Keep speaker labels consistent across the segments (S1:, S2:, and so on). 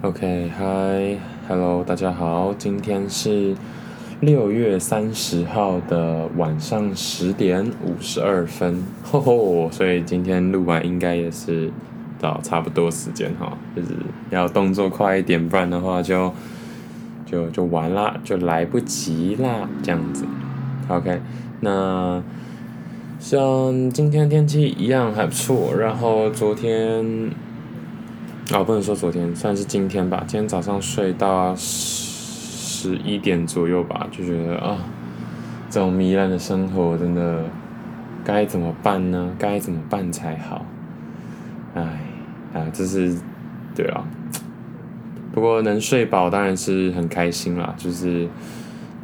S1: OK，嗨，Hello，大家好，今天是六月三十号的晚上十点五十二分，吼吼，所以今天录完应该也是到差不多时间哈，就是要动作快一点，不然的话就就就完啦，就来不及啦，这样子。OK，那像今天天气一样还不错，然后昨天。啊、不能说昨天，算是今天吧。今天早上睡到十一点左右吧，就觉得啊，这种糜烂的生活真的该怎么办呢？该怎么办才好？哎，啊，这是对啊。不过能睡饱当然是很开心啦，就是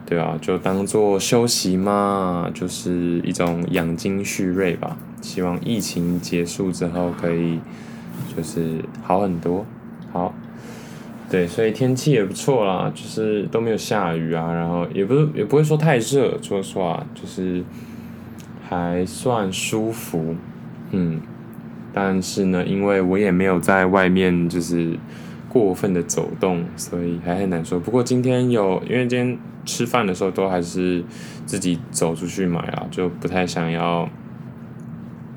S1: 对啊，就当做休息嘛，就是一种养精蓄锐吧。希望疫情结束之后可以。就是好很多，好，对，所以天气也不错啦，就是都没有下雨啊，然后也不是也不会说太热，说实话，就是还算舒服，嗯，但是呢，因为我也没有在外面就是过分的走动，所以还很难说。不过今天有，因为今天吃饭的时候都还是自己走出去买啊，就不太想要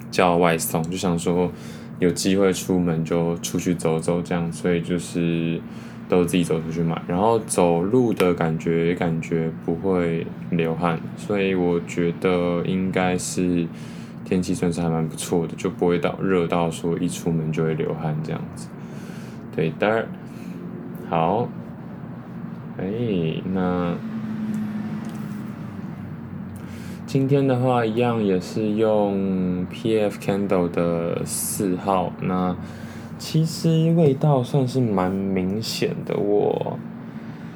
S1: 叫外送，就想说。有机会出门就出去走走，这样，所以就是都自己走出去买，然后走路的感觉也感觉不会流汗，所以我觉得应该是天气算是还蛮不错的，就不会到热到说一出门就会流汗这样子。对的，好，哎，那。今天的话，一样也是用 PF Candle 的四号。那其实味道算是蛮明显的。我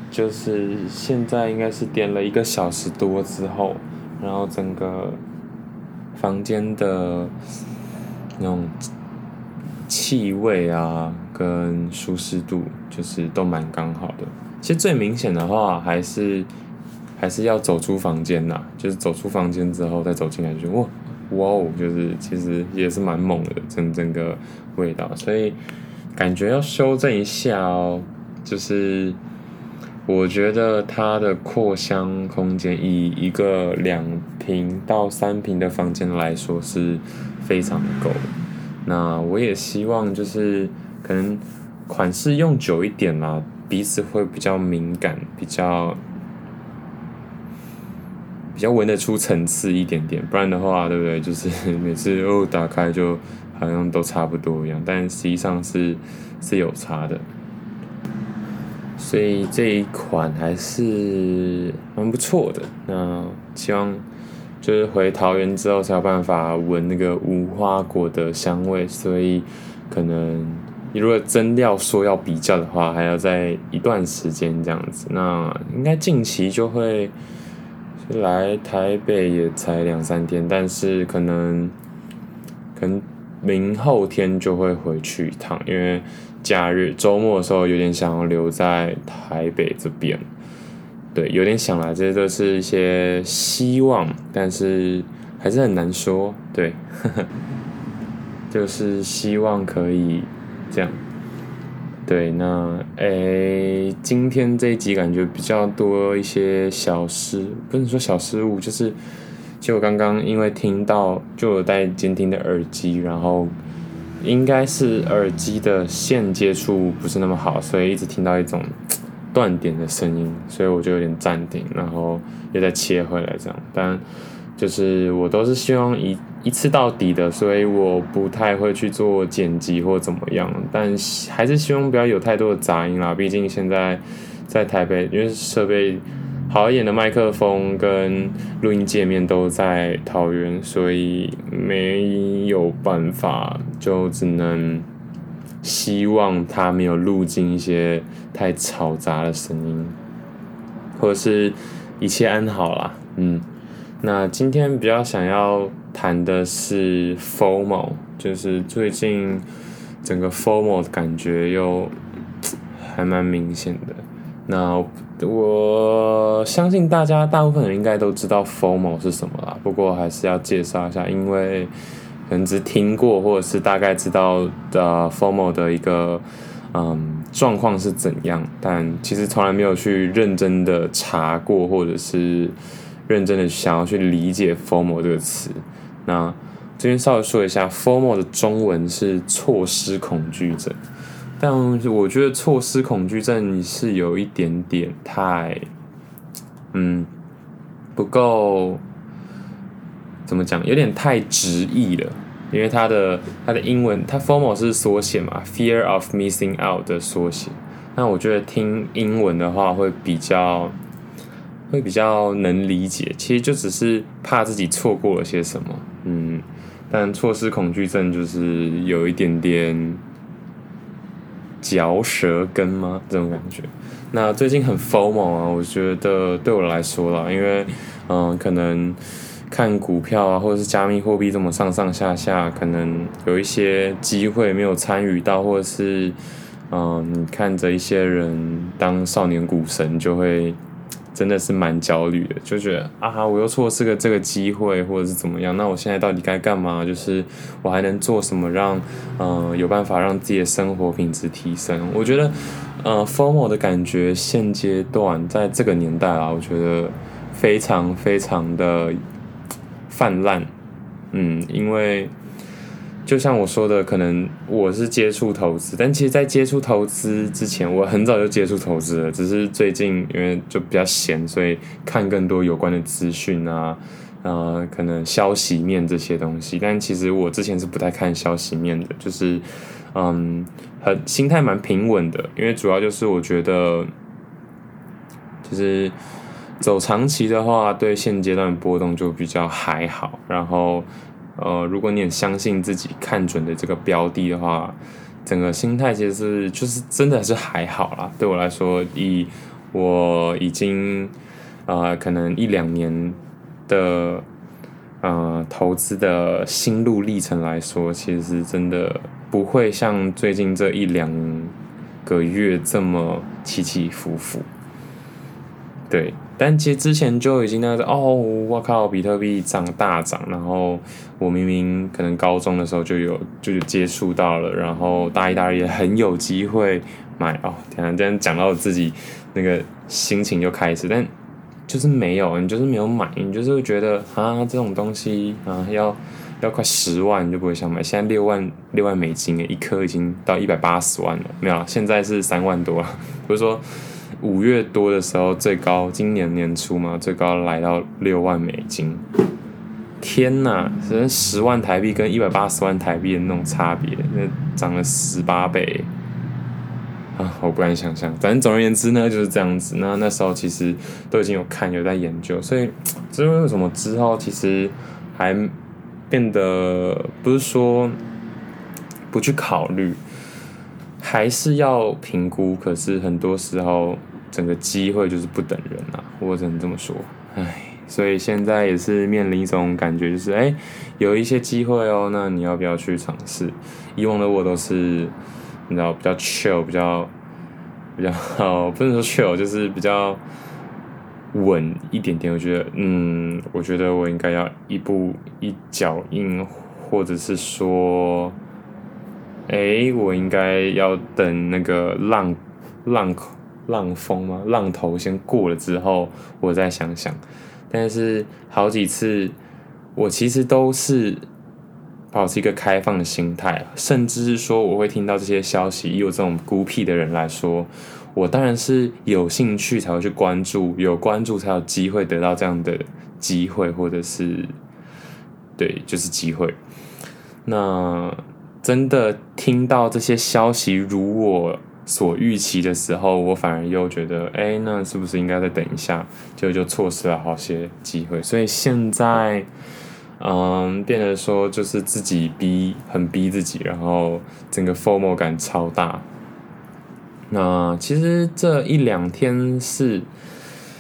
S1: 就是现在应该是点了一个小时多之后，然后整个房间的那种气味啊，跟舒适度，就是都蛮刚好的。其实最明显的话还是。还是要走出房间呐，就是走出房间之后再走进来就，哇哇哦，就是其实也是蛮猛的，整整个味道，所以感觉要修正一下哦。就是我觉得它的扩香空间，以一个两平到三平的房间来说是非常的够。那我也希望就是可能款式用久一点啦，鼻子会比较敏感，比较。比较闻得出层次一点点，不然的话，对不对？就是 每次哦打开就好像都差不多一样，但实际上是是有差的。所以这一款还是蛮不错的。那希望就是回桃园之后才有办法闻那个无花果的香味，所以可能你如果真要说要比较的话，还要再一段时间这样子。那应该近期就会。来台北也才两三天，但是可能可能明后天就会回去一趟，因为假日周末的时候有点想要留在台北这边，对，有点想来，这些都是一些希望，但是还是很难说，对，呵呵，就是希望可以这样。对，那诶，今天这一集感觉比较多一些小失，不能说小失误，就是就刚刚因为听到就有戴监听的耳机，然后应该是耳机的线接触不是那么好，所以一直听到一种断点的声音，所以我就有点暂停，然后又再切回来这样，但。就是我都是希望一一次到底的，所以我不太会去做剪辑或怎么样，但还是希望不要有太多的杂音啦。毕竟现在在台北，因为设备好一点的麦克风跟录音界面都在桃园，所以没有办法，就只能希望它没有录进一些太嘈杂的声音，或者是一切安好啦，嗯。那今天比较想要谈的是 FOMO，就是最近整个 FOMO 的感觉又还蛮明显的。那我相信大家大部分人应该都知道 FOMO 是什么啦，不过还是要介绍一下，因为可能只听过或者是大概知道的 FOMO 的一个嗯状况是怎样，但其实从来没有去认真的查过，或者是认真的想要去理解 FOMO 这个词。那这边稍微说一下，FOMO 的中文是错失恐惧症，但我觉得错失恐惧症是有一点点太，嗯，不够，怎么讲，有点太直译了。因为它的它的英文，它 FOMO 是缩写嘛，Fear of Missing Out 的缩写。那我觉得听英文的话会比较会比较能理解，其实就只是怕自己错过了些什么，嗯。但错失恐惧症就是有一点点嚼舌根吗？这种感觉。那最近很 FOMO 啊，我觉得对我来说啦，因为嗯，可能。看股票啊，或者是加密货币这么上上下下，可能有一些机会没有参与到，或者是，嗯、你看着一些人当少年股神，就会真的是蛮焦虑的，就觉得啊，我又错失个这个机会，或者是怎么样？那我现在到底该干嘛？就是我还能做什么让，嗯、呃，有办法让自己的生活品质提升？我觉得，呃，formal 的感觉现阶段在这个年代啊，我觉得非常非常的。泛滥，嗯，因为就像我说的，可能我是接触投资，但其实，在接触投资之前，我很早就接触投资了，只是最近因为就比较闲，所以看更多有关的资讯啊，呃，可能消息面这些东西。但其实我之前是不太看消息面的，就是嗯，很心态蛮平稳的，因为主要就是我觉得就是。走长期的话，对现阶段波动就比较还好。然后，呃，如果你很相信自己看准的这个标的的话，整个心态其实是就是真的是还好啦。对我来说，以我已经呃可能一两年的呃投资的心路历程来说，其实是真的不会像最近这一两个月这么起起伏伏。对。但其实之前就已经那个哦，我靠，比特币涨大涨，然后我明明可能高中的时候就有就有接触到了，然后大一、大二也很有机会买哦。天啊，这样讲到自己那个心情就开始，但就是没有，你就是没有买，你就是觉得啊，这种东西啊要要快十万你就不会想买。现在六万六万美金，一颗已经到一百八十万了，没有，现在是三万多了，不是说。五月多的时候最高，今年年初嘛，最高来到六万美金。天呐，是十万台币跟一百八十万台币的那种差别，那涨了十八倍啊！我不敢想象。反正总而言之呢，就是这样子。那那时候其实都已经有看，有在研究，所以这是为什么之后其实还变得不是说不去考虑，还是要评估。可是很多时候。整个机会就是不等人啊，我只能这么说，唉，所以现在也是面临一种感觉，就是哎，有一些机会哦，那你要不要去尝试？以往的我都是，你知道，比较 chill，比较比较好，不能说 chill，就是比较稳一点点。我觉得，嗯，我觉得我应该要一步一脚印，或者是说，哎，我应该要等那个浪浪口。浪峰吗？浪头先过了之后，我再想想。但是好几次，我其实都是保持一个开放的心态，甚至是说我会听到这些消息。以我这种孤僻的人来说，我当然是有兴趣才会去关注，有关注才有机会得到这样的机会，或者是对，就是机会。那真的听到这些消息，如我。所预期的时候，我反而又觉得，哎、那是不是应该再等一下？就就错失了好些机会。所以现在，嗯，变得说就是自己逼，很逼自己，然后整个 formal 感超大。那其实这一两天是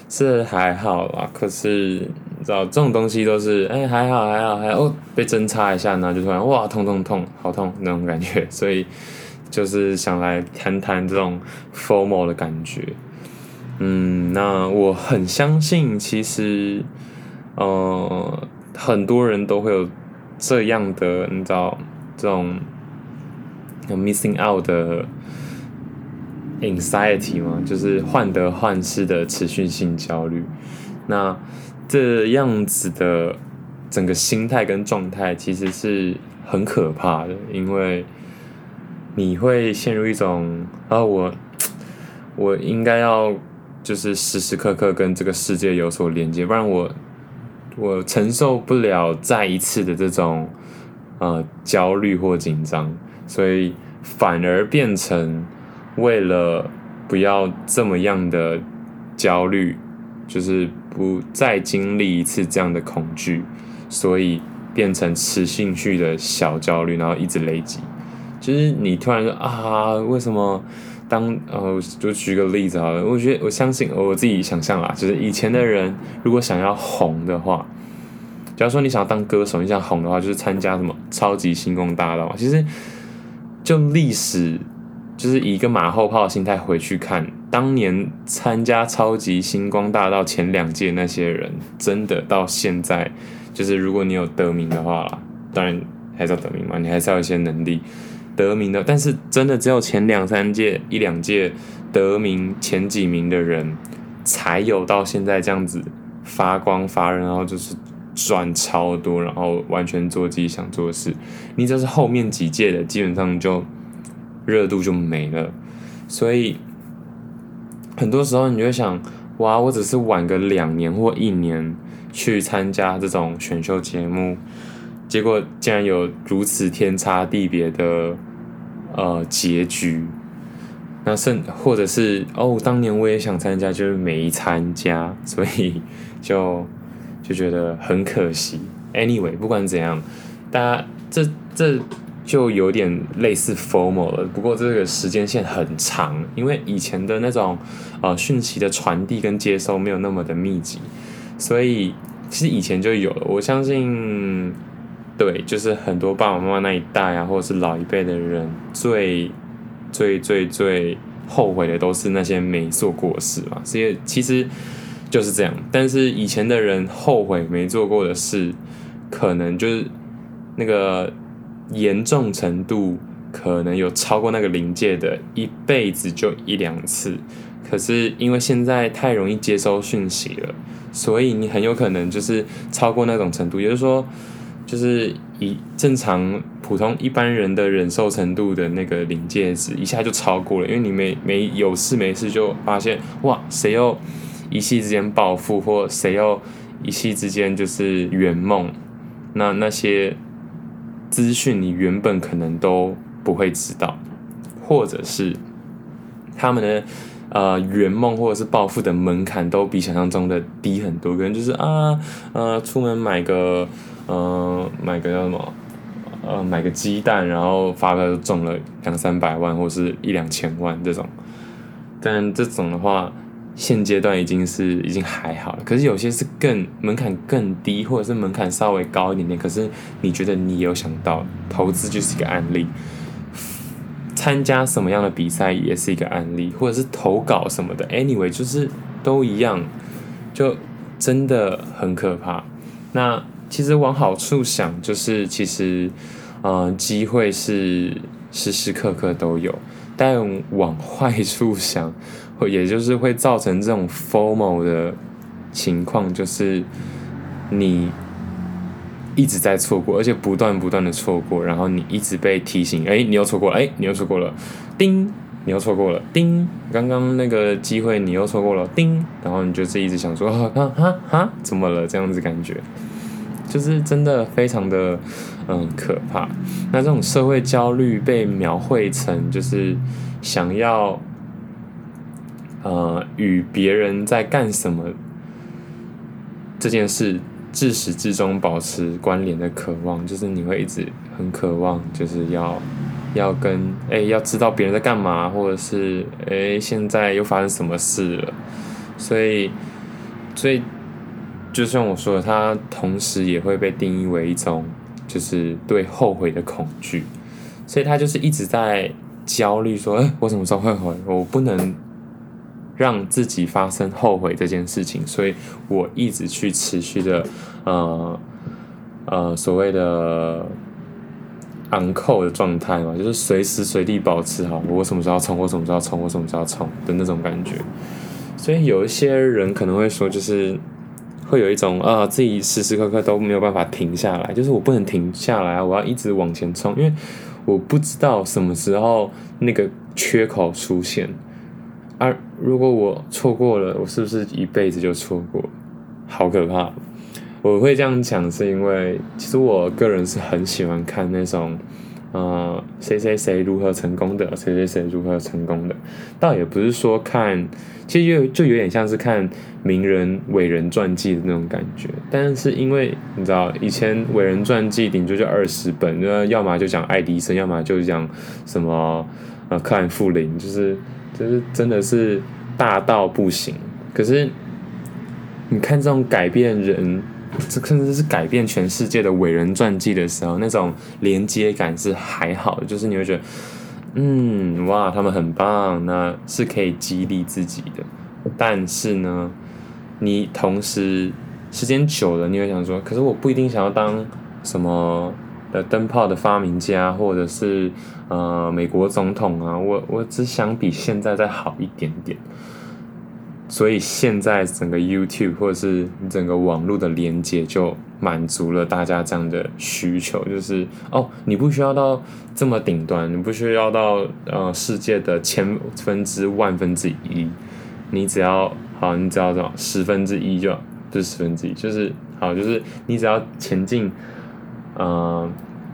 S1: 是还好啦，可是你知道这种东西都是，哎、还好还好还好，哦，被针插一下然后，就突然哇，痛痛痛，好痛那种感觉，所以。就是想来谈谈这种 formal 的感觉，嗯，那我很相信，其实，呃，很多人都会有这样的，你知道，这种 missing out 的 anxiety 嘛，就是患得患失的持续性焦虑。那这样子的整个心态跟状态其实是很可怕的，因为你会陷入一种啊，我我应该要就是时时刻刻跟这个世界有所连接，不然我我承受不了再一次的这种呃焦虑或紧张，所以反而变成为了不要这么样的焦虑，就是。不再经历一次这样的恐惧，所以变成持续性的小焦虑，然后一直累积。就是你突然说啊，为什么当呃，就举个例子好了，我觉得我相信我自己想象啦，就是以前的人如果想要红的话，假如说你想要当歌手，你想红的话，就是参加什么超级星光大道。其实就历史。就是以一个马后炮的心态回去看，当年参加超级星光大道前两届那些人，真的到现在，就是如果你有得名的话，当然还是要得名嘛，你还是要有一些能力得名的。但是真的只有前两三届、一两届得名前几名的人，才有到现在这样子发光发热，然后就是赚超多，然后完全做自己想做的事。你只是后面几届的，基本上就。热度就没了，所以很多时候你就会想，哇，我只是晚个两年或一年去参加这种选秀节目，结果竟然有如此天差地别的呃结局。那甚或者是哦，当年我也想参加，就是没参加，所以就就觉得很可惜。Anyway，不管怎样，大家这这。就有点类似 formal 了，不过这个时间线很长，因为以前的那种呃讯息的传递跟接收没有那么的密集，所以其实以前就有了。我相信，对，就是很多爸爸妈妈那一代啊，或者是老一辈的人，最最最最后悔的都是那些没做过的事嘛。所以其实就是这样，但是以前的人后悔没做过的事，可能就是那个。严重程度可能有超过那个临界的，一辈子就一两次。可是因为现在太容易接收讯息了，所以你很有可能就是超过那种程度。也就是说，就是以正常普通一般人的忍受程度的那个临界值，一下就超过了。因为你没没有事没事就发现，哇，谁又一夕之间暴富，或谁又一夕之间就是圆梦，那那些。资讯你原本可能都不会知道，或者是他们的呃圆梦或者是暴富的门槛都比想象中的低很多，可能就是啊呃出门买个呃买个叫什么呃买个鸡蛋，然后发票就中了两三百万或是一两千万这种，但这种的话。现阶段已经是已经还好了，可是有些是更门槛更低，或者是门槛稍微高一点点。可是你觉得你有想到投资就是一个案例，参加什么样的比赛也是一个案例，或者是投稿什么的，anyway 就是都一样，就真的很可怕。那其实往好处想，就是其实嗯机会是时时刻刻都有，但往坏处想。会也就是会造成这种 formal 的情况，就是你一直在错过，而且不断不断的错过，然后你一直被提醒，哎，你又错过了，哎，你又错过了，叮，你又错过了，叮，刚刚那个机会你又错过了，叮，然后你就是一直想说，啊啊啊啊，怎么了？这样子感觉，就是真的非常的嗯可怕。那这种社会焦虑被描绘成就是想要。呃，与别人在干什么这件事，自始至终保持关联的渴望，就是你会一直很渴望，就是要要跟哎、欸，要知道别人在干嘛，或者是哎、欸，现在又发生什么事了，所以，所以就像我说的，它同时也会被定义为一种，就是对后悔的恐惧，所以他就是一直在焦虑，说，哎、我什么时候会后悔？我不能。让自己发生后悔这件事情，所以我一直去持续的，呃，呃，所谓的昂扣的状态嘛，就是随时随地保持好，我什么时候要冲，我什么时候冲，我什么时候冲的那种感觉。所以有一些人可能会说，就是会有一种啊，自己时时刻刻都没有办法停下来，就是我不能停下来，我要一直往前冲，因为我不知道什么时候那个缺口出现。而、啊、如果我错过了，我是不是一辈子就错过？好可怕！我会这样讲，是因为其实我个人是很喜欢看那种，呃，谁谁谁如何成功的，谁谁谁如何成功的。倒也不是说看，其实就就有点像是看名人伟人传记的那种感觉。但是因为你知道，以前伟人传记顶多就二十本，那要么就讲爱迪生，要么就讲什么呃克兰富林，就是。就是真的是大到不行，可是你看这种改变人，这甚至是改变全世界的伟人传记的时候，那种连接感是还好的，就是你会觉得，嗯，哇，他们很棒，那是可以激励自己的。但是呢，你同时时间久了，你会想说，可是我不一定想要当什么。的灯泡的发明家，或者是呃美国总统啊，我我只想比现在再好一点点。所以现在整个 YouTube 或者是整个网络的连接就满足了大家这样的需求，就是哦，你不需要到这么顶端，你不需要到呃世界的千分之万分之一，你只要好，你只要找十分之一就不是十分之一，就是好，就是你只要前进。呃，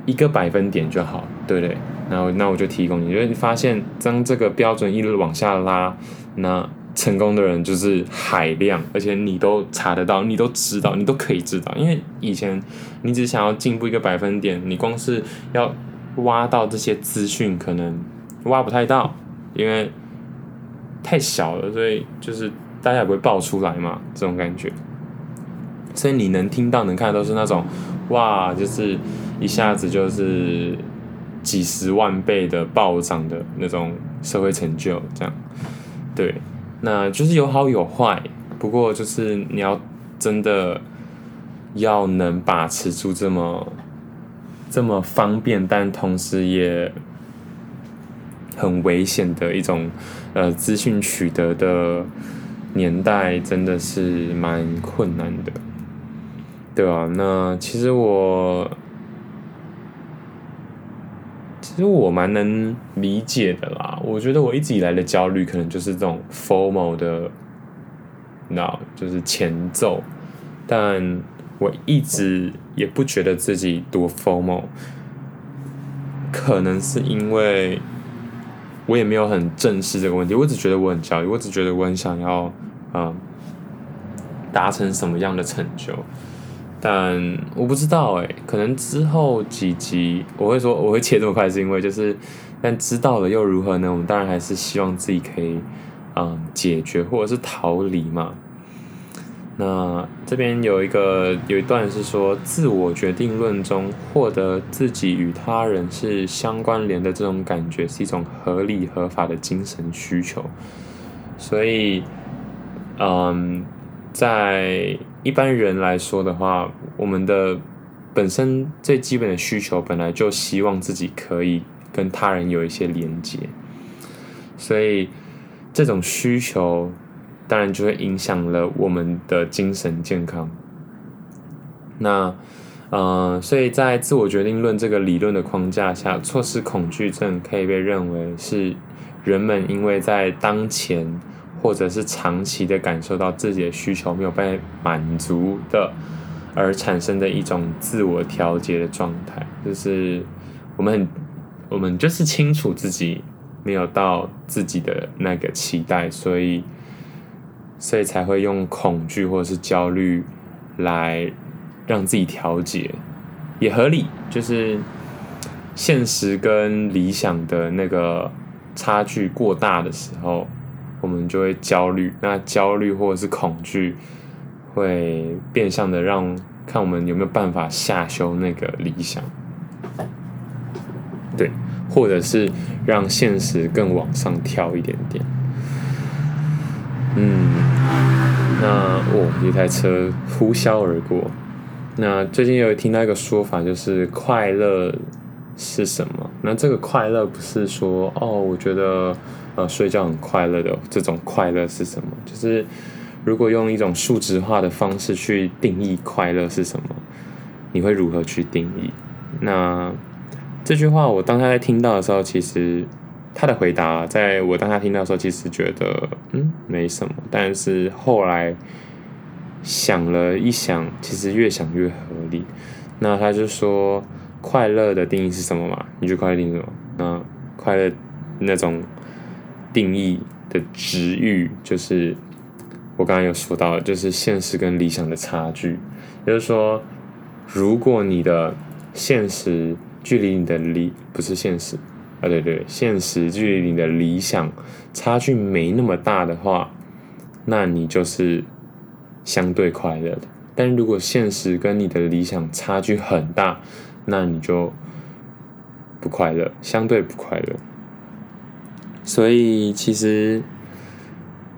S1: 一个百分点就好，对不对？然后那我就提供你，因为你发现当这个标准一路往下拉，那成功的人就是海量，而且你都查得到，你都知道，你都可以知道。因为以前你只想要进步一个百分点，你光是要挖到这些资讯，可能挖不太到，因为太小了，所以就是大家也不会爆出来嘛，这种感觉。所以你能听到、能看到都是那种。哇，就是一下子就是几十万倍的暴涨的那种社会成就，这样，对，那就是有好有坏。不过就是你要真的要能把持住这么这么方便，但同时也很危险的一种呃资讯取得的年代，真的是蛮困难的。对啊，那其实我其实我蛮能理解的啦。我觉得我一直以来的焦虑，可能就是这种 formal 的，那就是前奏。但我一直也不觉得自己多 formal，可能是因为我也没有很正视这个问题。我只觉得我很焦虑，我只觉得我很想要、嗯、达成什么样的成就。但我不知道哎，可能之后几集我会说我会切这么快，是因为就是，但知道了又如何呢？我们当然还是希望自己可以，嗯，解决或者是逃离嘛。那这边有一个有一段是说，自我决定论中获得自己与他人是相关联的这种感觉，是一种合理合法的精神需求。所以，嗯。在一般人来说的话，我们的本身最基本的需求本来就希望自己可以跟他人有一些连接，所以这种需求当然就会影响了我们的精神健康。那呃，所以在自我决定论这个理论的框架下，错失恐惧症可以被认为是人们因为在当前。或者是长期的感受到自己的需求没有被满足的，而产生的一种自我调节的状态，就是我们很，我们就是清楚自己没有到自己的那个期待，所以，所以才会用恐惧或者是焦虑来让自己调节，也合理，就是现实跟理想的那个差距过大的时候。我们就会焦虑，那焦虑或者是恐惧，会变相的让看我们有没有办法下修那个理想，对，或者是让现实更往上跳一点点。嗯，那哦，一台车呼啸而过。那最近有听到一个说法，就是快乐是什么？那这个快乐不是说哦，我觉得呃睡觉很快乐的这种快乐是什么？就是如果用一种数值化的方式去定义快乐是什么，你会如何去定义？那这句话我当他在听到的时候，其实他的回答，在我当他听到的时候，其实觉得嗯没什么，但是后来想了一想，其实越想越合理。那他就说。快乐的定义是什么嘛？你觉得快乐定义什么？那快乐那种定义的值域，就是我刚刚有说到，就是现实跟理想的差距。也就是说，如果你的现实距离你的理不是现实啊，对对，现实距离你的理想差距没那么大的话，那你就是相对快乐的。但如果现实跟你的理想差距很大，那你就不快乐，相对不快乐。所以其实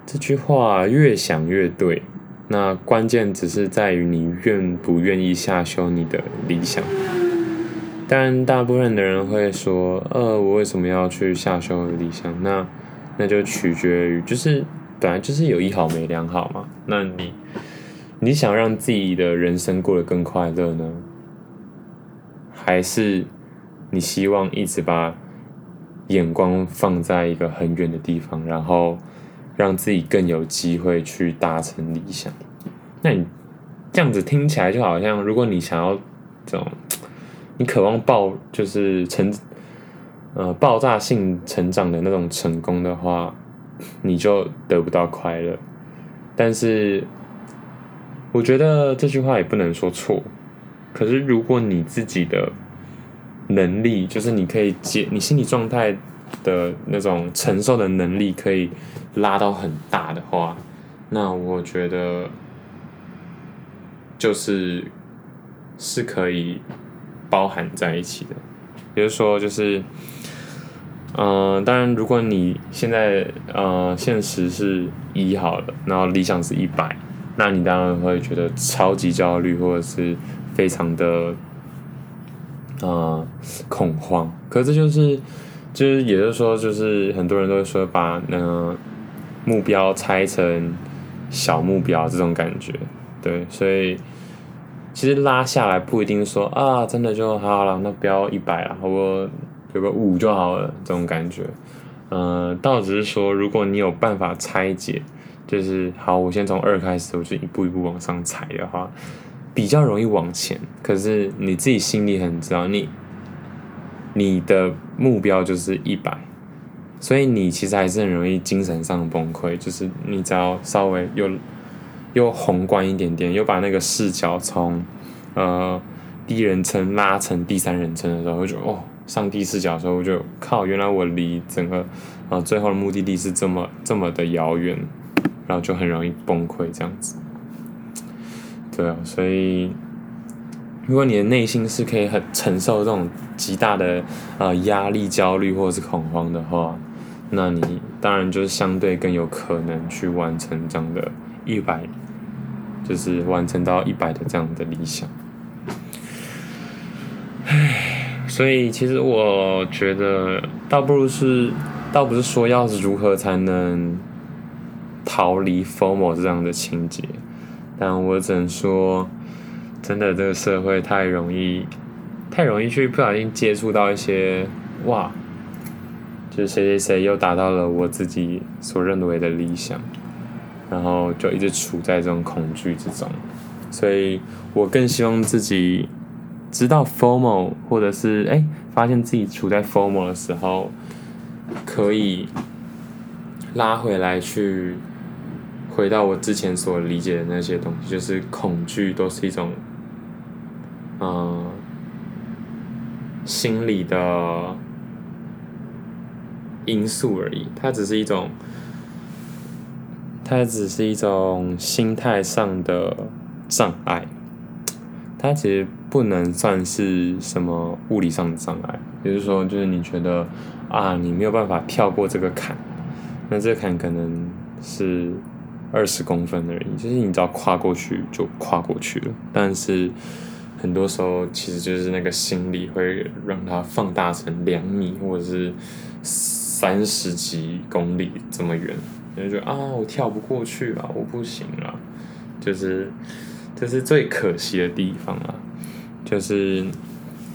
S1: 这句话越想越对。那关键只是在于你愿不愿意下修你的理想。但大部分的人会说：“呃，我为什么要去下修理想？”那那就取决于，就是本来就是有一好没两好嘛。那你你想让自己的人生过得更快乐呢？还是你希望一直把眼光放在一个很远的地方，然后让自己更有机会去达成理想？那你这样子听起来就好像，如果你想要这种，你渴望爆就是成呃爆炸性成长的那种成功的话，你就得不到快乐。但是我觉得这句话也不能说错。可是，如果你自己的能力，就是你可以接你心理状态的那种承受的能力，可以拉到很大的话，那我觉得就是是可以包含在一起的。比如说，就是嗯、当然，如果你现在呃现实是一好了，然后理想是一百，那你当然会觉得超级焦虑，或者是。非常的、呃、恐慌，可是就是就是也就是说，就是很多人都会说把那目标拆成小目标这种感觉，对，所以其实拉下来不一定说啊，真的就好了，那不要一百了，我有个五就好了，这种感觉，嗯、呃，倒只是说，如果你有办法拆解，就是好，我先从二开始，我就一步一步往上踩的话。比较容易往前，可是你自己心里很知道，你你的目标就是一百，所以你其实还是很容易精神上崩溃。就是你只要稍微又又宏观一点点，又把那个视角从呃第一人称拉成第三人称的时候，就哦，上帝视角的时候，我就靠，原来我离整个啊、呃、最后的目的地是这么这么的遥远，然后就很容易崩溃这样子。对啊，所以如果你的内心是可以很承受这种极大的呃压力、焦虑或者是恐慌的话，那你当然就是相对更有可能去完成这样的一百，就是完成到一百的这样的理想。唉，所以其实我觉得倒不如是，倒不是说要如何才能逃离 FOMO 这样的情节。但我只能说，真的这个社会太容易，太容易去不小心接触到一些哇，就是谁谁谁又达到了我自己所认为的理想，然后就一直处在这种恐惧之中。所以我更希望自己知道 formal，或者是哎发现自己处在 formal 的时候，可以拉回来去。回到我之前所理解的那些东西，就是恐惧都是一种，呃，心理的因素而已。它只是一种，它只是一种心态上的障碍。它其实不能算是什么物理上的障碍。比如说，就是你觉得啊，你没有办法跳过这个坎，那这个坎可能是。二十公分而已，就是你只要跨过去就跨过去了。但是很多时候其实就是那个心理会让它放大成两米或者是三十几公里这么远，就觉得啊，我跳不过去了，我不行了，就是这是最可惜的地方啊，就是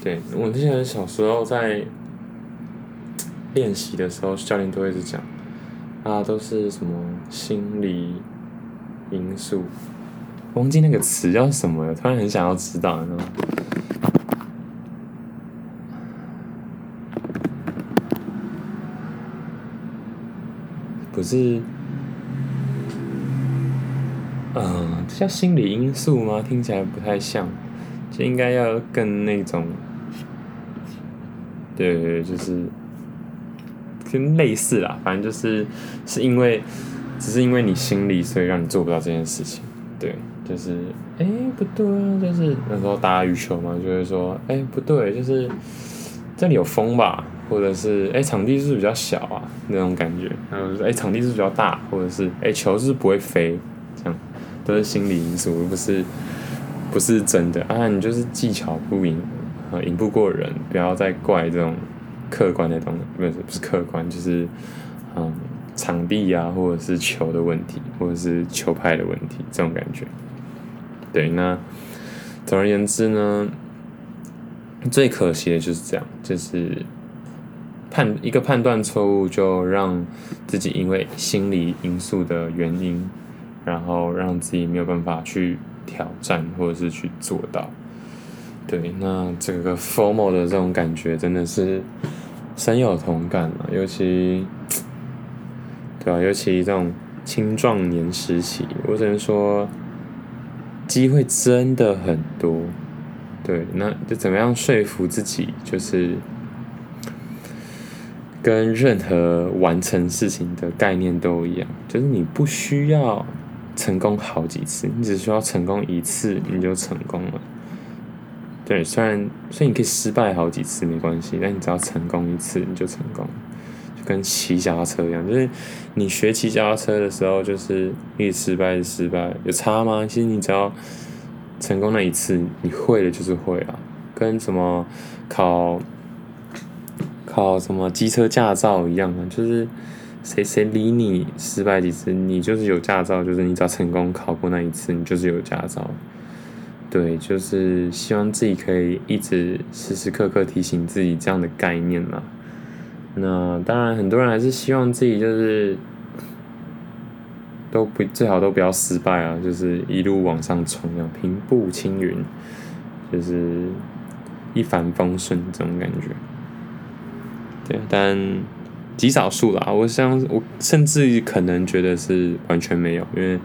S1: 对我之前小时候在练习的时候，教练都会是讲啊，都是什么心理因素。忘记那个词叫什么了，突然很想要知道，你知道吗？不是，嗯、呃，这叫心理因素吗？听起来不太像，就应该要更那种，对对对，就是跟类似啦，反正就是是因为，只是因为你心理，所以让你做不到这件事情，对。就是，哎、不对啊！就是那时候打羽球嘛，就会说，哎、不对，就是这里有风吧，或者是，哎、场地是不是比较小啊？那种感觉，然后，哎、场地是不是比较大，或者是，哎、球是不是不会飞，这样都是心理因素，不是不是真的啊！你就是技巧不赢，啊，赢不过人，不要再怪这种客观的东西，不是不是客观，就是，嗯，场地、啊，或者是球的问题，或者是球拍的问题，这种感觉。对，那总而言之呢，最可惜的就是这样，就是判一个判断错误，就让自己因为心理因素的原因，然后让自己没有办法去挑战或者是去做到。对，那这个 formal 的这种感觉真的是深有同感嘛，尤其对吧？尤其这种青壮年时期，我只能说。机会真的很多，对，那就怎么样说服自己？就是跟任何完成事情的概念都一样，就是你不需要成功好几次，你只需要成功一次，你就成功了。对，虽然所以你可以失败好几次没关系，但你只要成功一次，你就成功。就跟骑脚踏车一样，就是你学骑脚踏车的时候，就是一直失败，失败，有差吗？其实你只要成功那一次，你会的就是会啊。跟什么考考什么机车驾照一样啊，就是谁谁理你失败几次，你就是有驾照，就是你只要成功考过那一次，你就是有驾照。对，就是希望自己可以一直时时刻刻提醒自己这样的概念嘛。那当然，很多人还是希望自己就是都不最好都不要失败啊，就是一路往上冲，要平步青云，就是一帆风顺这种感觉。对，但极少数啦，我想我甚至可能觉得是完全没有，因为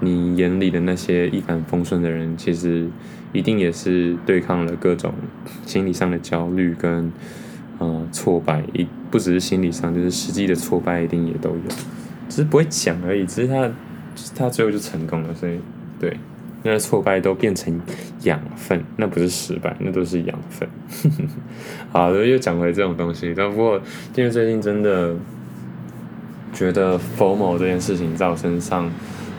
S1: 你眼里的那些一帆风顺的人，其实一定也是对抗了各种心理上的焦虑跟。嗯，挫败一不只是心理上，就是实际的挫败一定也都有，只是不会讲而已。只是他，他最后就成功了，所以对，那挫败都变成养分，那不是失败，那都是养分。好的，又讲回这种东西。但不过，因为最近真的觉得 FOMO 这件事情在我身上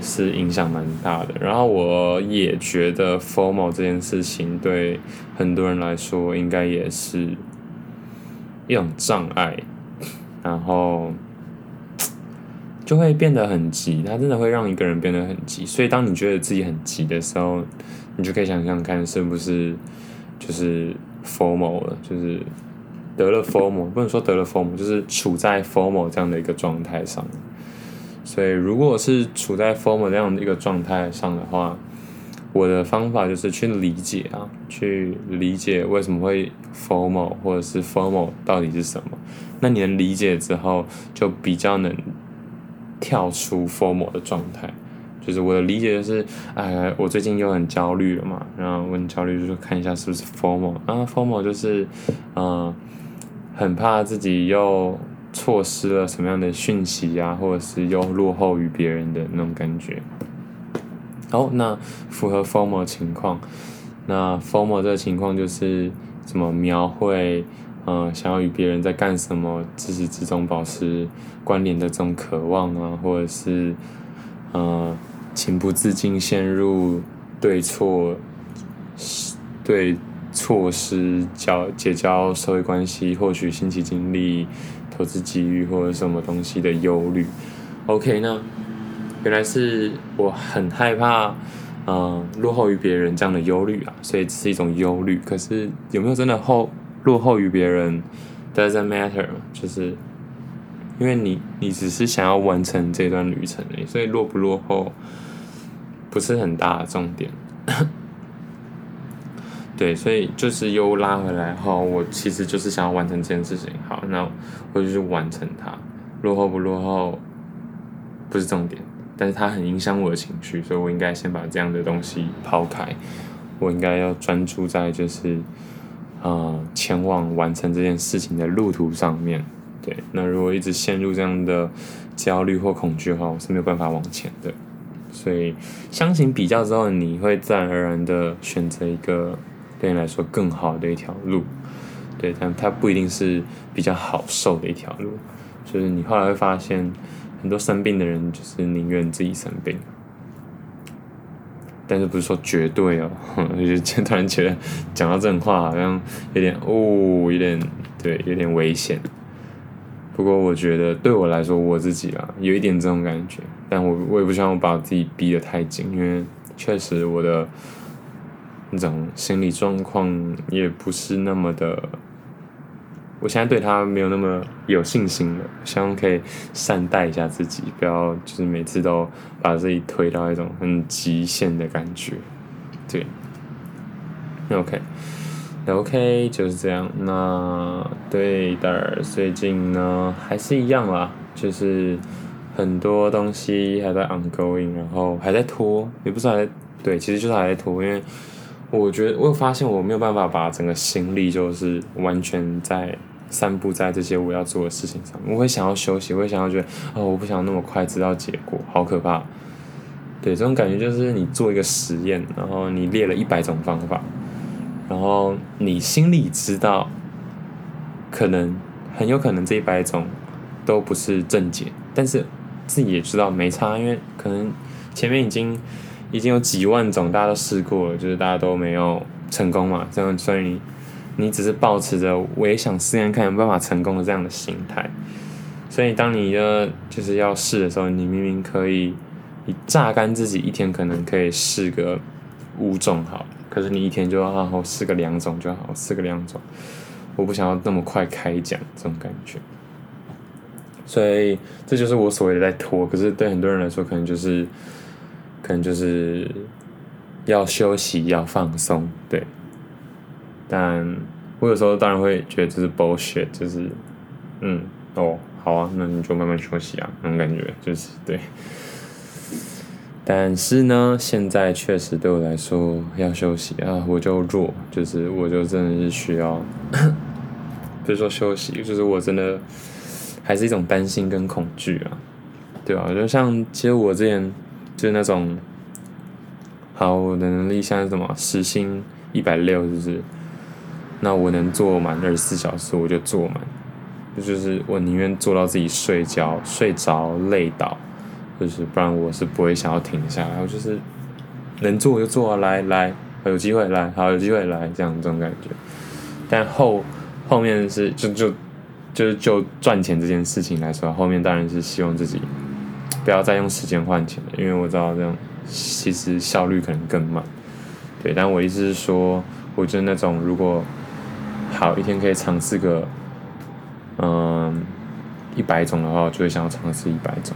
S1: 是影响蛮大的，然后我也觉得 FOMO 这件事情对很多人来说应该也是。一种障碍，然后就会变得很急。它真的会让一个人变得很急。所以，当你觉得自己很急的时候，你就可以想想看，是不是就是 formal 了，就是得了 formal，。不能说得了 formal，就是处在 formal 这样的一个状态上。所以，如果是处在 formal 这样的一个状态上的话，我的方法就是去理解啊，去理解为什么会 formal，或者是 formal 到底是什么。那你能理解之后，就比较能跳出 formal 的状态。就是我的理解就是，哎，我最近又很焦虑了嘛，然后我很焦虑，就是看一下是不是 formal。啊，formal 就是，嗯、很怕自己又错失了什么样的讯息啊，或者是又落后于别人的那种感觉。好，那符合 formal 情况，那 formal 这个情况就是怎么描绘，呃，想要与别人在干什么，自始至终保持关联的这种渴望啊，或者是，呃，情不自禁陷入对错对错失交结交社会关系、获取新奇经历、投资机遇或者什么东西的忧虑。OK，那原来是我很害怕，嗯，落后于别人这样的忧虑啊，所以是一种忧虑。可是有没有真的后落后于别人？Doesn't matter，就是。因为你，你只是想要完成这段旅程而已，所以落不落后不是很大的重点。对，所以就是又拉回来后，我其实就是想要完成这件事情。好，那我就去完成它。落后不落后不是重点，但是它很影响我的情绪，所以我应该先把这样的东西抛开。我应该要专注在就是，呃，前往完成这件事情的路途上面。对，那如果一直陷入这样的焦虑或恐惧的话，我是没有办法往前的。所以，相形比较之后，你会自然而然的选择一个对你来说更好的一条路。对，但它不一定是比较好受的一条路。就是你后来会发现，很多生病的人就是宁愿自己生病。但是不是说绝对哦？就突然觉得讲到这种话，好像有点哦，有点对，有点危险。不过我觉得对我来说，我自己啊，有一点这种感觉，但我我也不希望我把自己逼得太紧，因为确实我的那种心理状况也不是那么的，我现在对他没有那么有信心了，希望可以善待一下自己，不要就是每次都把自己推到一种很极限的感觉，对，OK。OK，就是这样。那对的，最近呢还是一样啦，就是很多东西还在 ongoing，然后还在拖，也不是还在对，其实就是还在拖。因为我觉得我有发现我没有办法把整个心力就是完全在散布在这些我要做的事情上。我会想要休息，我会想要觉得哦，我不想那么快知道结果，好可怕。对，这种感觉就是你做一个实验，然后你列了一百种方法。然后你心里知道，可能很有可能这一百种都不是正解，但是自己也知道没差，因为可能前面已经已经有几万种大家都试过了，就是大家都没有成功嘛，这样所以你你只是抱持着我也想试验看有办法成功的这样的心态，所以当你的就是要试的时候，你明明可以，你榨干自己一天可能可以试个五种好。可是你一天就要好好试个两种就好，试个两种，我不想要那么快开讲这种感觉，所以这就是我所谓的在拖。可是对很多人来说，可能就是，可能就是要休息，要放松，对。但我有时候当然会觉得这是 bullshit，就是，嗯，哦，好啊，那你就慢慢休息啊，那种感觉就是对。但是呢，现在确实对我来说要休息啊，我就弱，就是我就真的是需要，不是说休息，就是我真的还是一种担心跟恐惧啊，对吧？就像其实我之前就是那种，好，我的能力现在是什么？时薪一百六，是不是？那我能做满二十四小时，我就做满，就是我宁愿做到自己睡觉、睡着、累倒。就是不然我是不会想要停下来，我就是能做就做啊，来来，有机会来，好有机会来，这样这种感觉。但后后面是就就就是就赚钱这件事情来说，后面当然是希望自己不要再用时间换钱了，因为我知道这样其实效率可能更慢。对，但我意思是说，我觉得那种如果好一天可以尝试个嗯一百种的话，我就会想要尝试一百种。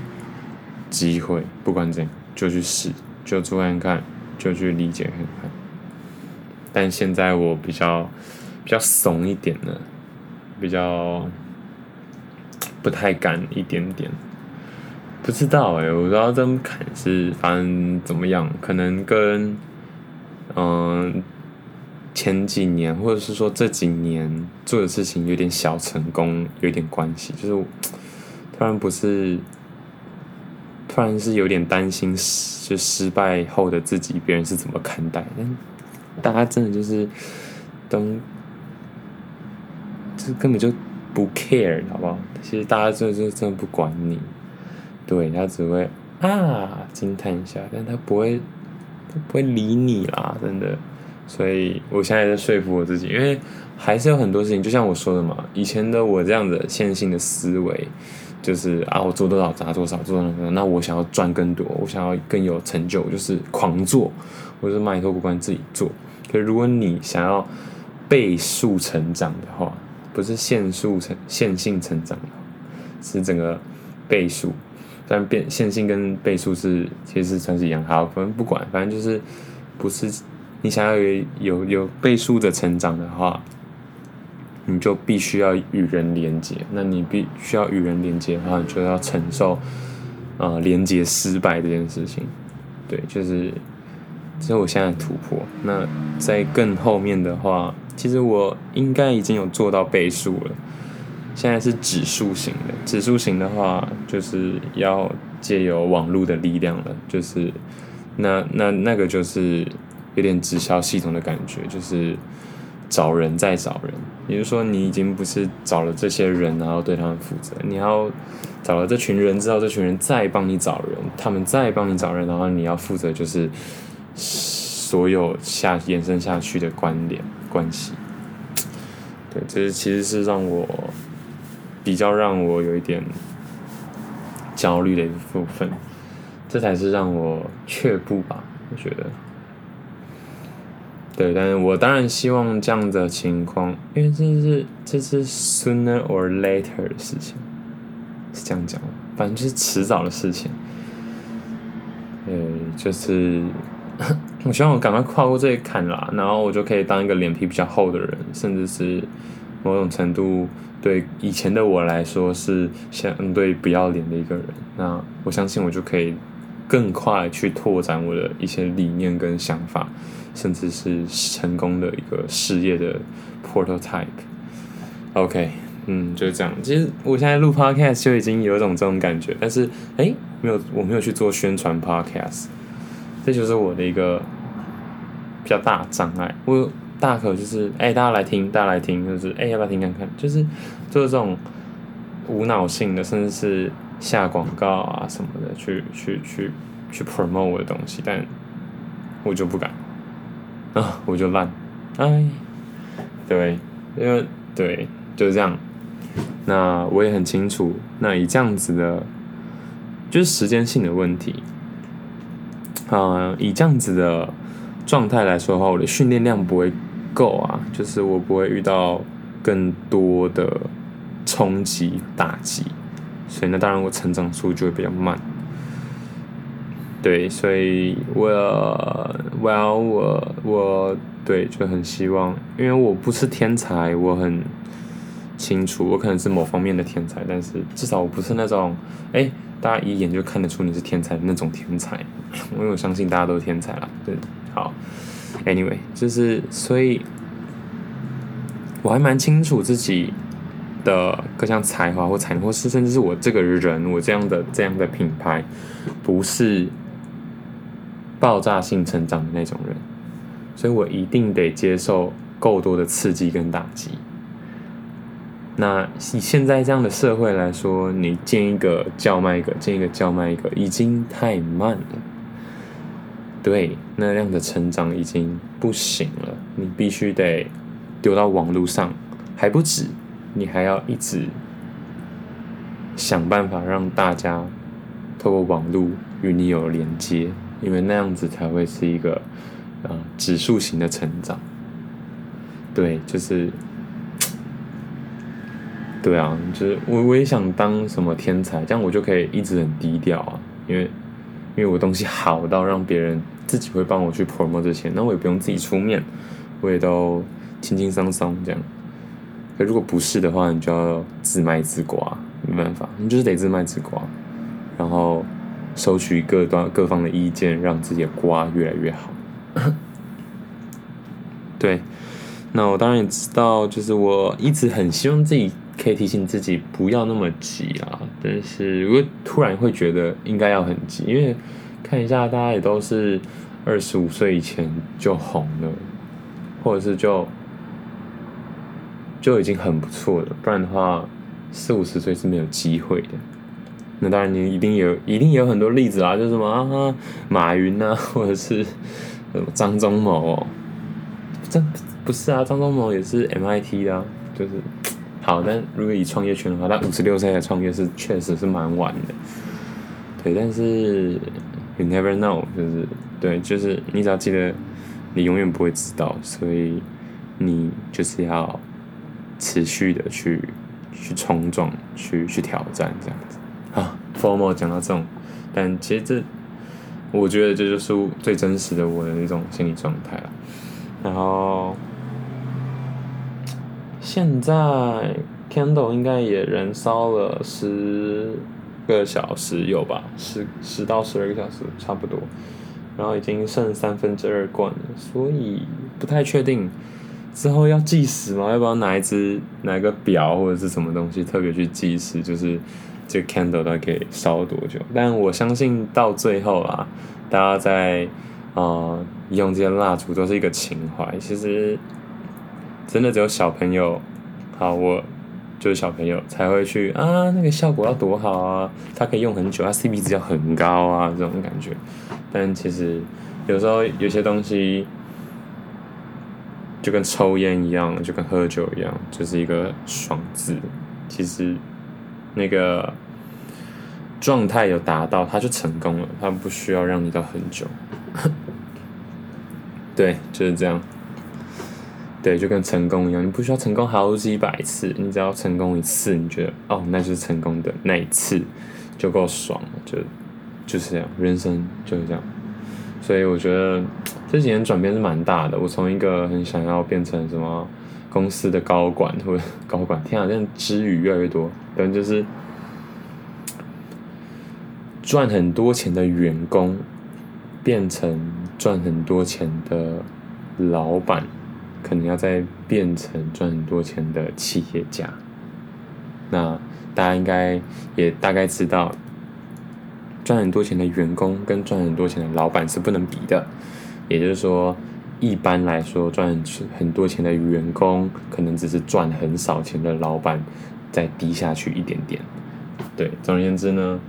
S1: 机会，不管怎样，就去试，就做看看，就去理解看看。但现在我比较比较怂一点了，比较不太敢一点点。不知道哎、我不知道这么看是反正怎么样，可能跟嗯、前几年或者是说这几年做的事情有点小成功有点关系，就是突然不是。突然是有点担心失就失败后的自己，别人是怎么看待？但大家真的就是都，这根本就不 care，好不好？其实大家真的就真的不管你，对，他只会啊惊叹一下，但他不会，他不会理你啦，真的。所以我现在在说服我自己，因为还是有很多事情，就像我说的嘛，以前的我这样的线性的思维，就是啊，我做多少砸多少，做多少，那我想要赚更多，我想要更有成就，就是狂做，我就是埋头苦干自己做。可是如果你想要倍数成长的话，不是线速成线性成长，是整个倍数。但变线性跟倍数是其实算是一样，好，反正不管，反正就是不是你想要有有有倍数的成长的话，你就必须要与人连接。那你必须要与人连接的话，你就要承受啊、呃、连接失败这件事情。对，就是这是我现在的突破。那在更后面的话，其实我应该已经有做到倍数了。现在是指数型的，指数型的话，就是要借由网络的力量了，就是那那那个就是有点直销系统的感觉，就是找人再找人，也就是说，你已经不是找了这些人，然后对他们负责，你要找了这群人之后，这群人再帮你找人，他们再帮你找人，然后你要负责就是所有下延伸下去的关联关系。对，这其实是让我。比较让我有一点焦虑的一部分，这才是让我却步吧。我觉得，对，但是我当然希望这样的情况，因为这是这是 sooner or later 的事情，是这样讲，反正就是迟早的事情。呃，就是 我希望我赶快跨过这一坎啦，然后我就可以当一个脸皮比较厚的人，甚至是某种程度。对以前的我来说是相对不要脸的一个人，那我相信我就可以更快去拓展我的一些理念跟想法，甚至是成功的一个事业的 prototype。OK，嗯，就是这样。其实我现在录 podcast 就已经有一种这种感觉，但是哎，没有，我没有去做宣传 podcast，这就是我的一个比较大障碍。我。大可就是哎、大家来听，大家来听，就是哎、要不要听看看？就是就是这种无脑性的，甚至是下广告啊什么的，去去去去 promote 我的东西，但我就不敢啊，我就烂，哎，对，因为对，就是这样。那我也很清楚，那以这样子的，就是时间性的问题啊、以这样子的状态来说的话，我的训练量不会。够啊，就是我不会遇到更多的冲击打击，所以那当然我成长速度就会比较慢。对，所以我，well，我我对就很希望，因为我不是天才，我很清楚，我可能是某方面的天才，但是至少我不是那种，哎，大家一眼就看得出你是天才的那种天才，因为我相信大家都是天才啦。对，好。Anyway，就是所以，我还蛮清楚自己的各项才华或才能，或是甚至是我这个人，我这样的这样的品牌，不是爆炸性成长的那种人，所以我一定得接受够多的刺激跟打击。那以现在这样的社会来说，你见一个叫卖一个，见一个叫卖一个，已经太慢了。对，那样的成长已经不行了。你必须得丢到网络上，还不止，你还要一直想办法让大家透过网络与你有连接，因为那样子才会是一个呃指数型的成长。对，就是，对啊，就是我我也想当什么天才，这样我就可以一直很低调啊，因为因为我东西好到让别人。自己会帮我去 promo 这些，那我也不用自己出面，我也都轻轻松松这样。可如果不是的话，你就要自卖自夸，没办法，你就是得自卖自夸，然后收取各端各方的意见，让自己的瓜越来越好。对，那我当然也知道，就是我一直很希望自己可以提醒自己不要那么急啊，但是我突然会觉得应该要很急，因为。看一下，大家也都是二十五岁以前就红了，或者是就就已经很不错了。不然的话，四五十岁是没有机会的。那当然，你一定有，一定有很多例子啊，就是什么啊，马云啊，或者是什么张忠谋哦，真不是啊，张忠谋也是 MIT 的啊，就是好。但如果以创业圈的话，他五十六岁才创业是确实是蛮晚的。对，但是 you never know，就是对，就是你只要记得，你永远不会知道，所以你就是要持续的去去冲撞，去去挑战这样子。啊 Formal 讲到这种，但其实这。我觉得这就是最真实的我的那种心理状态了。然后，现在 Candle 应该也燃烧了十个小时有吧？十十到十二个小时差不多。然后已经剩三分之二罐了，所以不太确定之后要计时吗？要不要拿一支拿一个表或者是什么东西特别去计时？就是。这个 candle 它可以烧多久？但我相信到最后啊，大家在啊、呃、用这些蜡烛都是一个情怀。其实真的只有小朋友，好，我就是小朋友才会去啊，那个效果要多好啊，它可以用很久，它 CP 值要很高啊，这种感觉。但其实有时候有些东西就跟抽烟一样，就跟喝酒一样，就是一个爽字。其实。那个状态有达到，他就成功了。他不需要让你到很久，对，就是这样。对，就跟成功一样，你不需要成功好几百次，你只要成功一次，你觉得哦，那就是成功的那一次就够爽了，就就是这样，人生就是这样。所以我觉得这几年转变是蛮大的。我从一个很想要变成什么公司的高管或者高管，天啊，现在支语越来越多。可能就是赚很多钱的员工，变成赚很多钱的老板，可能要再变成赚很多钱的企业家。那大家应该也大概知道，赚很多钱的员工跟赚很多钱的老板是不能比的。也就是说，一般来说，赚很多钱的员工，可能只是赚很少钱的老板。再低下去一点点，对，总而言之呢，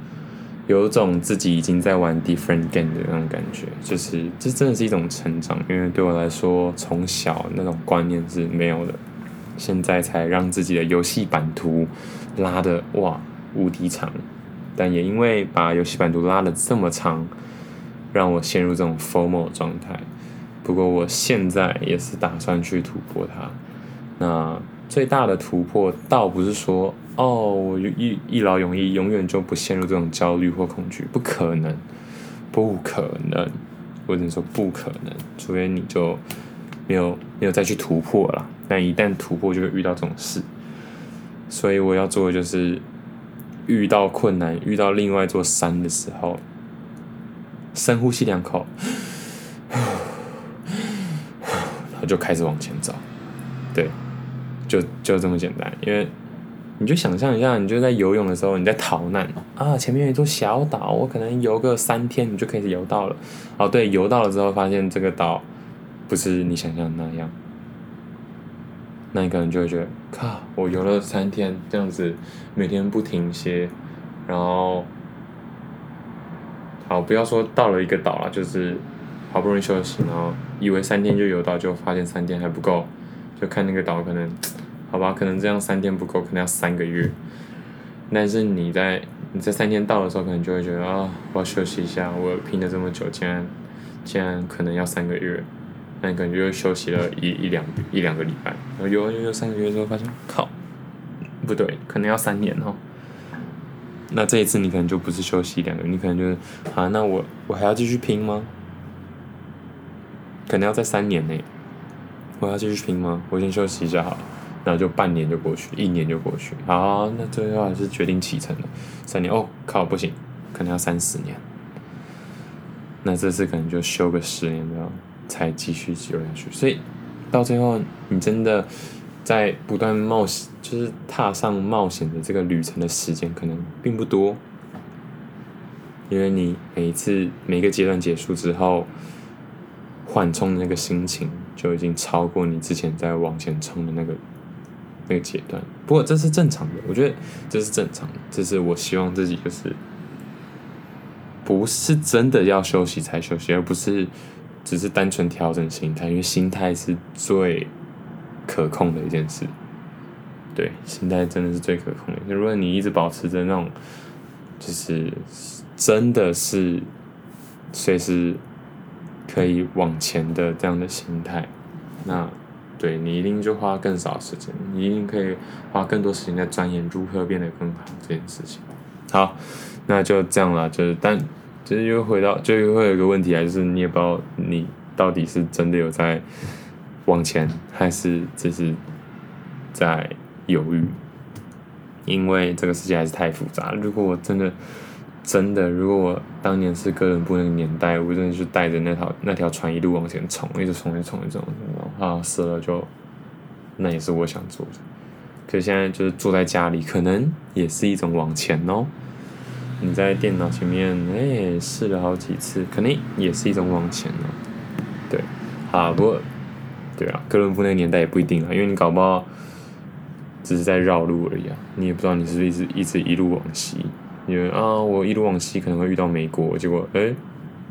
S1: 有种自己已经在玩 different game 的那种感觉，就是这真的是一种成长，因为对我来说，从小那种观念是没有的，现在才让自己的游戏版图拉得哇无敌长，但也因为把游戏版图拉得这么长，让我陷入这种 formal 状态。不过我现在也是打算去突破它，那。最大的突破倒不是说哦，我一一劳永逸，永远就不陷入这种焦虑或恐惧，不可能，不可能，我只能说不可能，除非你就没有没有再去突破了。但一旦突破，就会遇到这种事。所以我要做的就是，遇到困难，遇到另外一座山的时候，深呼吸两口，然后就开始往前走，对。就就这么简单，因为你就想象一下，你就在游泳的时候，你在逃难啊，前面有一座小岛，我可能游个三天，你就可以游到了。哦，对，游到了之后，发现这个岛不是你想象的那样，那你可能就会觉得，靠，我游了三天，这样子每天不停歇，然后，好，不要说到了一个岛了，就是好不容易休息，然后以为三天就游到，就发现三天还不够。就看那个岛，可能，好吧，可能这样三天不够，可能要三个月。但是你在你这三天到的时候，可能就会觉得啊、我要休息一下，我拼了这么久，竟然竟然可能要三个月，那你可能就休息了一一两一两个礼拜，然后游游游三个月之后发现，靠，不对，可能要三年哦。那这一次你可能就不是休息两个月，你可能就是啊，那我我还要继续拼吗？可能要在三年内。我要继续拼吗？我先休息一下好了，然后就半年就过去，一年就过去。好，那最后还是决定启程了。三年哦，靠，不行，可能要三十年。那这次可能就休个十年，这样才继续游下去。所以到最后，你真的在不断冒险，就是踏上冒险的这个旅程的时间可能并不多，因为你每一次每一个阶段结束之后。缓冲的那个心情就已经超过你之前在往前冲的那个那个阶段。不过这是正常的，我觉得这是正常的。这是我希望自己就是不是真的要休息才休息，而不是只是单纯调整心态，因为心态是最可控的一件事。对，心态真的是最可控的。如果你一直保持着那种，就是真的是随时可以往前的这样的心态，那对你一定就花更少时间，你一定可以花更多时间在钻研如何变得更好这件事情。好，那就这样了，就是但。其实又回到，就会有一个问题啊，就是你也不知道你到底是真的有在往前，还是只是在犹豫。因为这个世界还是太复杂。如果我真的真的，如果我当年是哥伦布那个年代，我真的是带着那条那条船一路往前冲，一直冲，一直冲，一直冲，啊，死了就那也是我想做的。可现在就是坐在家里，可能也是一种往前哦。你在电脑前面，哎、试了好几次，肯定也是一种往前哦。对，好，不过，对啊，哥伦布那个年代也不一定啊，因为你搞不好只是在绕路而已啊，你也不知道你是不是一直一直一路往西，因为啊，我一路往西可能会遇到美国，结果哎、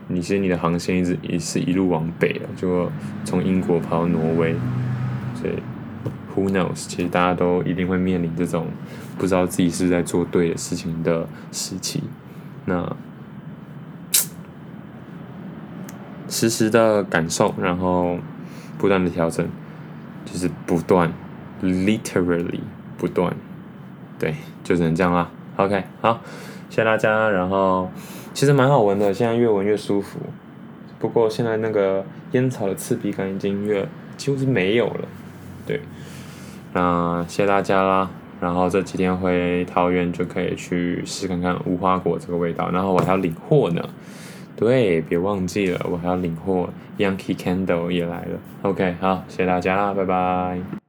S1: 你其实你的航线一直也是一路往北啊，结果从英国跑到挪威，所以。Who knows？其实大家都一定会面临这种不知道自己是在做对的事情的时期。那实时的感受，然后不断的调整，就是不断，literally 不断，对，就只能这样啦。OK，好，谢谢大家。然后其实蛮好闻的，现在越闻越舒服。不过现在那个烟草的刺鼻感已经越几乎是没有了，对。那谢谢大家啦，然后这几天回桃园就可以去试看看无花果这个味道，然后我还要领货呢，对，别忘记了，我还要领货，Yankee Candle 也来了，OK，好，谢谢大家啦，拜拜。